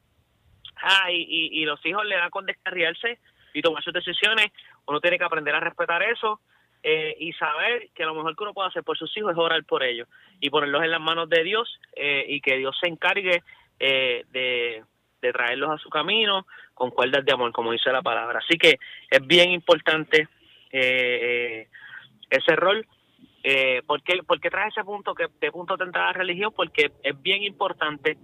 ah, y, los hijos le dan con descarriarse y tomar sus decisiones, uno tiene que aprender a respetar eso eh, y saber que lo mejor que uno puede hacer por sus hijos es orar por ellos y ponerlos en las manos de Dios eh, y que Dios se encargue eh, de, de traerlos a su camino con cuerdas de amor, como dice la palabra. Así que es bien importante eh, eh, ese rol. Eh, ¿por, qué, trae ese punto? que ¿De punto tendrá la religión? Porque es bien importante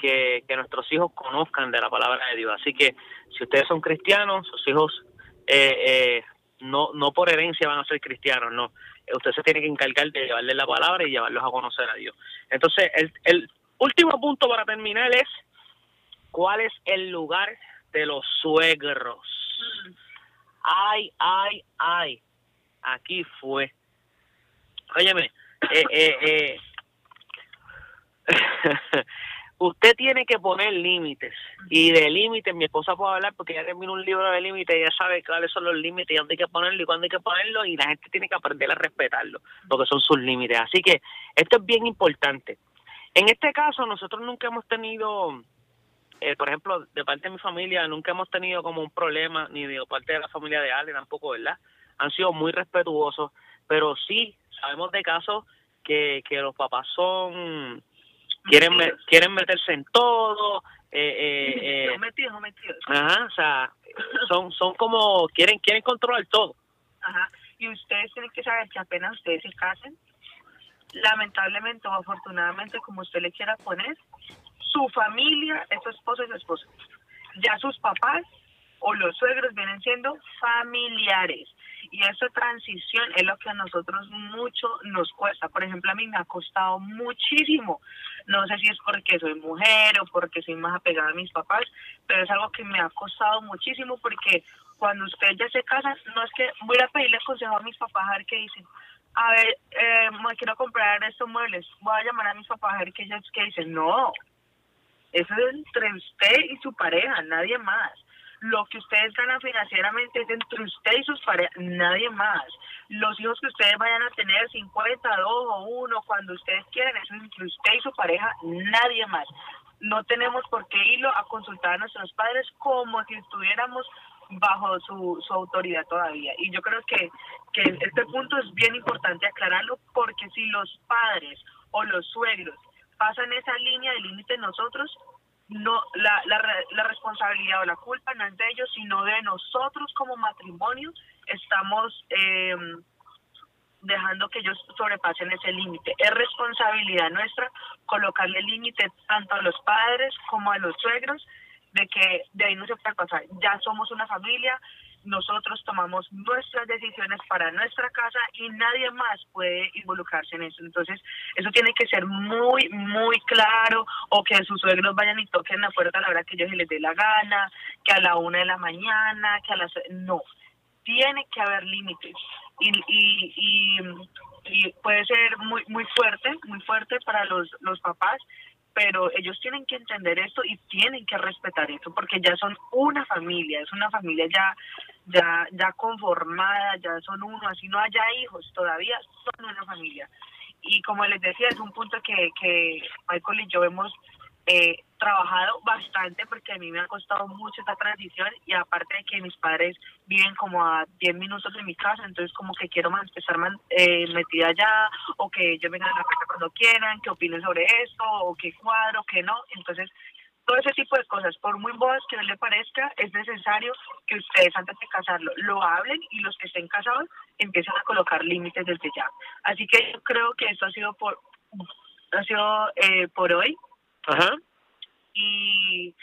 que, nuestros hijos conozcan de la palabra de Dios. Así que si ustedes son cristianos, sus hijos eh, eh, no, no por herencia van a ser cristianos, no. Eh, Usted se tiene que encargar de llevarles la palabra y llevarlos a conocer a Dios. Entonces, el, el último punto para terminar es, ¿cuál es el lugar de los suegros? Ay, ay, ay. Aquí fue. Óyeme, eh, eh, usted tiene que poner límites. Y de límites, mi esposa puede hablar porque ya terminó un libro de límites, ella sabe cuáles son los límites y dónde hay que ponerlo y cuándo hay que ponerlo, y la gente tiene que aprender a respetarlo, porque son sus límites. Así que esto es bien importante. En este caso, nosotros nunca hemos tenido, eh, por ejemplo, de parte de mi familia, nunca hemos tenido como un problema, ni de parte de la familia de Ale tampoco, ¿verdad? Han sido muy respetuosos, pero sí sabemos de casos que, que los papás son quieren me- quieren meterse en todo eh, eh, eh, metidos, metidos. Ajá, o sea, son son como quieren quieren controlar todo. Ajá. Y ustedes tienen que saber que apenas ustedes se casen, lamentablemente o afortunadamente, como usted le quiera poner, su familia es su esposo y su esposa. Ya sus papás o los suegros vienen siendo familiares. Y esa transición es lo que a nosotros mucho nos cuesta. Por ejemplo, a mí me ha costado muchísimo. No sé si es porque soy mujer o porque soy más apegada a mis papás, pero es algo que me ha costado muchísimo porque cuando usted ya se casa, no es que voy a pedirle consejo a mis papás a ver qué dicen. A ver, eh, me quiero comprar estos muebles. Voy a llamar a mis papás a ver qué qué dicen. No, eso es entre usted y su pareja, nadie más. Lo que ustedes ganan financieramente es entre usted y sus parejas, nadie más. Los hijos que ustedes vayan a tener, 50, 2 o 1, cuando ustedes quieran, eso es entre usted y su pareja, nadie más. No tenemos por qué irlo a consultar a nuestros padres como si estuviéramos bajo su, su autoridad todavía. Y yo creo que, que este punto es bien importante aclararlo porque si los padres o los suegros pasan esa línea de límite nosotros, no la, la, la responsabilidad o la culpa no es de ellos, sino de nosotros como matrimonio estamos eh, dejando que ellos sobrepasen ese límite. Es responsabilidad nuestra colocarle límite tanto a los padres como a los suegros de que de ahí no se puede pasar. Ya somos una familia, nosotros tomamos nuestras decisiones para nuestra casa y nadie más puede involucrarse en eso. Entonces, eso tiene que ser muy, muy claro o que sus suegros vayan y toquen la puerta a la hora que ellos les dé la gana, que a la una de la mañana, que a las... No, tiene que haber límites y, y, y, y puede ser muy, muy fuerte, muy fuerte para los, los papás, pero ellos tienen que entender esto y tienen que respetar esto porque ya son una familia, es una familia ya ya ya conformada, ya son uno, así no haya hijos, todavía son una familia. Y como les decía, es un punto que, que Michael y yo hemos eh, trabajado bastante porque a mí me ha costado mucho esta transición y aparte de que mis padres viven como a 10 minutos de mi casa, entonces como que quiero más empezar man- eh, metida allá o que ellos vengan a la casa cuando quieran, que opinen sobre esto o que cuadro, que no, entonces todo ese tipo de cosas, por muy bodas que no le parezca, es necesario que ustedes antes de casarlo lo hablen y los que estén casados empiecen a colocar límites desde ya. Así que yo creo que esto ha sido por ha sido eh, por hoy Ajá. y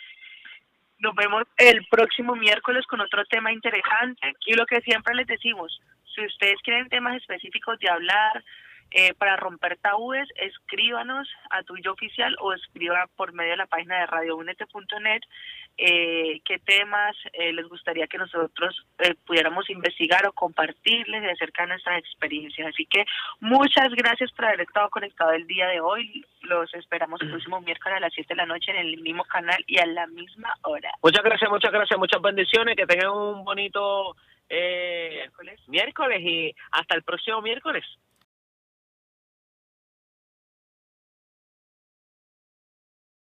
nos vemos el próximo miércoles con otro tema interesante y lo que siempre les decimos, si ustedes quieren temas específicos de hablar eh, para romper tabúes, escríbanos a tu yo oficial o escriba por medio de la página de radiounete.net eh, qué temas eh, les gustaría que nosotros eh, pudiéramos investigar o compartirles acerca de nuestras experiencias. Así que muchas gracias por haber estado conectado el día de hoy. Los esperamos el próximo miércoles a las 7 de la noche en el mismo canal y a la misma hora. Muchas gracias, muchas gracias, muchas bendiciones, que tengan un bonito eh, miércoles y hasta el próximo miércoles.